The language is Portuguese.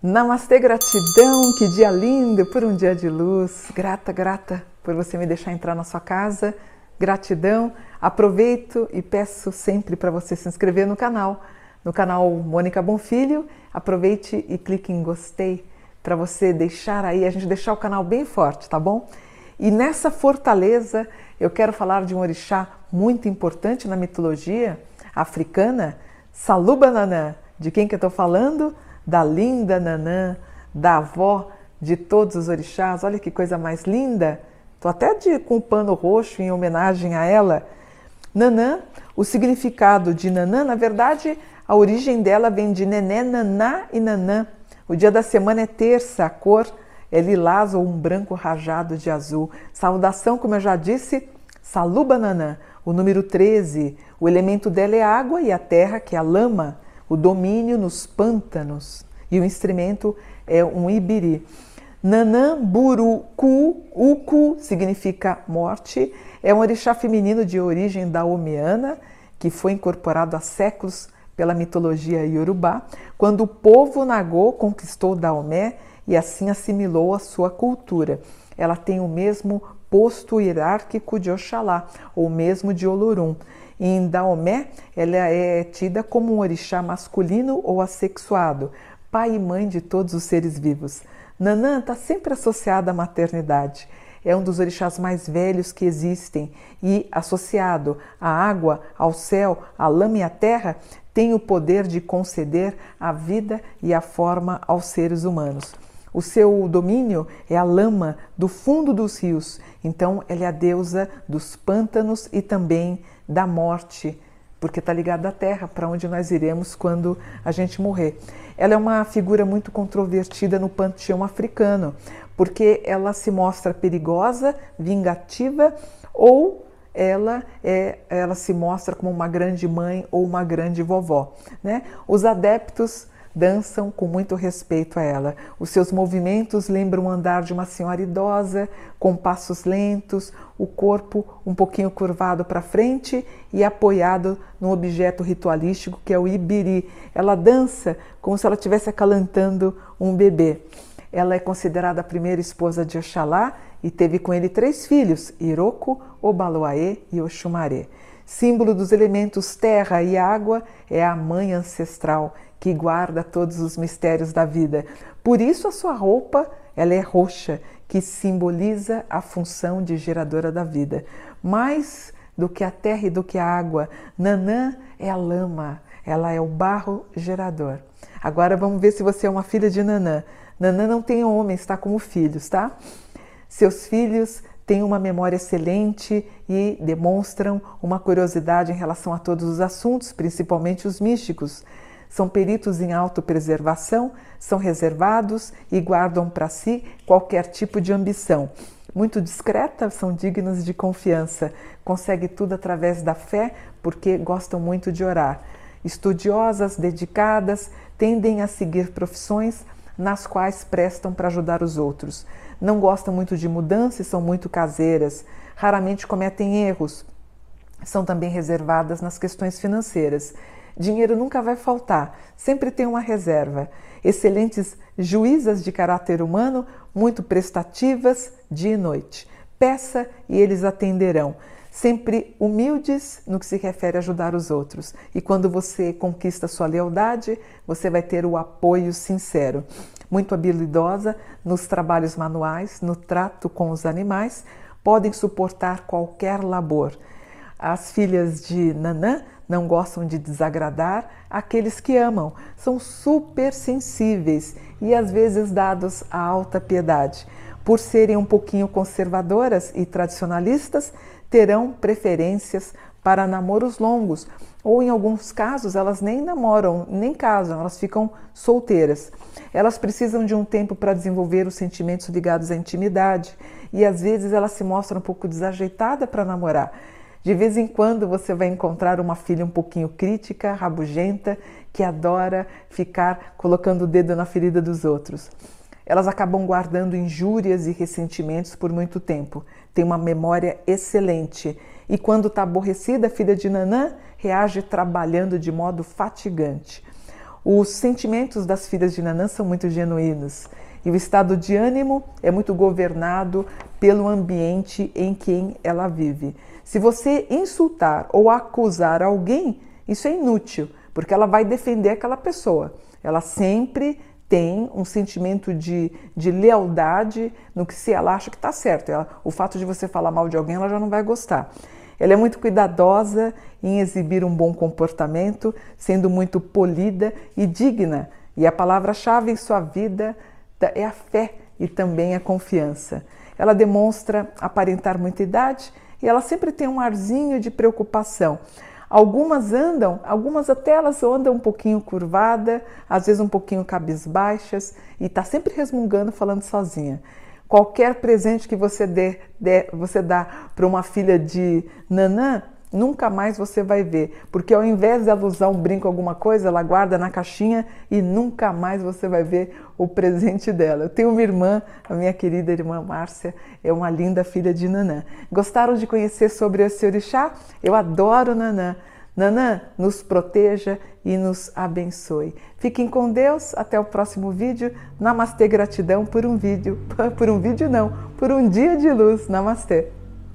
Namastê, gratidão, que dia lindo por um dia de luz. Grata, grata por você me deixar entrar na sua casa. Gratidão. Aproveito e peço sempre para você se inscrever no canal, no canal Mônica Bonfilho. Aproveite e clique em gostei para você deixar aí, a gente deixar o canal bem forte, tá bom? E nessa fortaleza eu quero falar de um orixá muito importante na mitologia africana, Salubananã. De quem que eu estou falando? da linda Nanã, da avó de todos os orixás. Olha que coisa mais linda! Estou até de, com o pano roxo em homenagem a ela. Nanã, o significado de Nanã, na verdade, a origem dela vem de Nené, Naná e Nanã. O dia da semana é terça, a cor é lilás ou um branco rajado de azul. Saudação, como eu já disse, Saluba Nanã, o número 13. O elemento dela é água e a terra, que é a lama o domínio nos pântanos e o instrumento é um ibiri. Nanamburuku, uku significa morte, é um orixá feminino de origem daomeana que foi incorporado há séculos pela mitologia iorubá, quando o povo Nagô conquistou Daomé e assim assimilou a sua cultura. Ela tem o mesmo posto hierárquico de Oxalá, ou mesmo de Olorum. Em Daomé, ela é tida como um orixá masculino ou assexuado, pai e mãe de todos os seres vivos. Nanã está sempre associada à maternidade. É um dos orixás mais velhos que existem e, associado à água, ao céu, à lama e à terra, tem o poder de conceder a vida e a forma aos seres humanos. O seu domínio é a lama do fundo dos rios, então ela é a deusa dos pântanos e também da morte, porque está ligada à terra, para onde nós iremos quando a gente morrer. Ela é uma figura muito controvertida no panteão africano, porque ela se mostra perigosa, vingativa ou ela é, ela se mostra como uma grande mãe ou uma grande vovó, né? Os adeptos dançam com muito respeito a ela. Os seus movimentos lembram o andar de uma senhora idosa, com passos lentos, o corpo um pouquinho curvado para frente e apoiado num objeto ritualístico que é o ibiri. Ela dança como se ela estivesse acalentando um bebê. Ela é considerada a primeira esposa de Oxalá e teve com ele três filhos, Iroko, Obaloaê e Oxumaré. Símbolo dos elementos terra e água, é a mãe ancestral que guarda todos os mistérios da vida. Por isso a sua roupa, ela é roxa, que simboliza a função de geradora da vida. Mais do que a terra e do que a água, Nanã é a lama, ela é o barro gerador. Agora vamos ver se você é uma filha de Nanã. Nanã não tem homens, está como filhos, tá? Seus filhos têm uma memória excelente e demonstram uma curiosidade em relação a todos os assuntos, principalmente os místicos. São peritos em autopreservação, são reservados e guardam para si qualquer tipo de ambição. Muito discretas, são dignas de confiança, conseguem tudo através da fé porque gostam muito de orar. Estudiosas, dedicadas, tendem a seguir profissões nas quais prestam para ajudar os outros. Não gostam muito de mudança e são muito caseiras. Raramente cometem erros. São também reservadas nas questões financeiras Dinheiro nunca vai faltar, sempre tem uma reserva. Excelentes juízas de caráter humano, muito prestativas dia e noite. Peça e eles atenderão. Sempre humildes no que se refere a ajudar os outros. E quando você conquista sua lealdade, você vai ter o apoio sincero. Muito habilidosa nos trabalhos manuais, no trato com os animais, podem suportar qualquer labor. As filhas de Nanã não gostam de desagradar aqueles que amam, são super sensíveis e às vezes dados à alta piedade. Por serem um pouquinho conservadoras e tradicionalistas, terão preferências para namoros longos, ou em alguns casos elas nem namoram, nem casam, elas ficam solteiras. Elas precisam de um tempo para desenvolver os sentimentos ligados à intimidade e às vezes elas se mostram um pouco desajeitada para namorar. De vez em quando você vai encontrar uma filha um pouquinho crítica, rabugenta, que adora ficar colocando o dedo na ferida dos outros. Elas acabam guardando injúrias e ressentimentos por muito tempo. Tem uma memória excelente. E quando está aborrecida, a filha de Nanã reage trabalhando de modo fatigante. Os sentimentos das filhas de Nanã são muito genuínos e o estado de ânimo é muito governado pelo ambiente em que ela vive. Se você insultar ou acusar alguém, isso é inútil, porque ela vai defender aquela pessoa. Ela sempre tem um sentimento de, de lealdade no que se ela acha que está certo. Ela, o fato de você falar mal de alguém, ela já não vai gostar. Ela é muito cuidadosa em exibir um bom comportamento, sendo muito polida e digna. E a palavra-chave em sua vida é a fé e também a confiança. Ela demonstra aparentar muita idade e ela sempre tem um arzinho de preocupação. Algumas andam, algumas até elas andam um pouquinho curvada, às vezes um pouquinho cabisbaixas e está sempre resmungando, falando sozinha. Qualquer presente que você dê, dê você dá para uma filha de Nanã, nunca mais você vai ver, porque ao invés dela usar um brinco alguma coisa, ela guarda na caixinha e nunca mais você vai ver o presente dela. Eu tenho uma irmã, a minha querida irmã Márcia, é uma linda filha de Nanã. Gostaram de conhecer sobre esse orixá? Eu adoro Nanã. Nanã, nos proteja e nos abençoe. Fiquem com Deus, até o próximo vídeo. Namastê, gratidão por um vídeo, por um vídeo não, por um dia de luz. Namastê.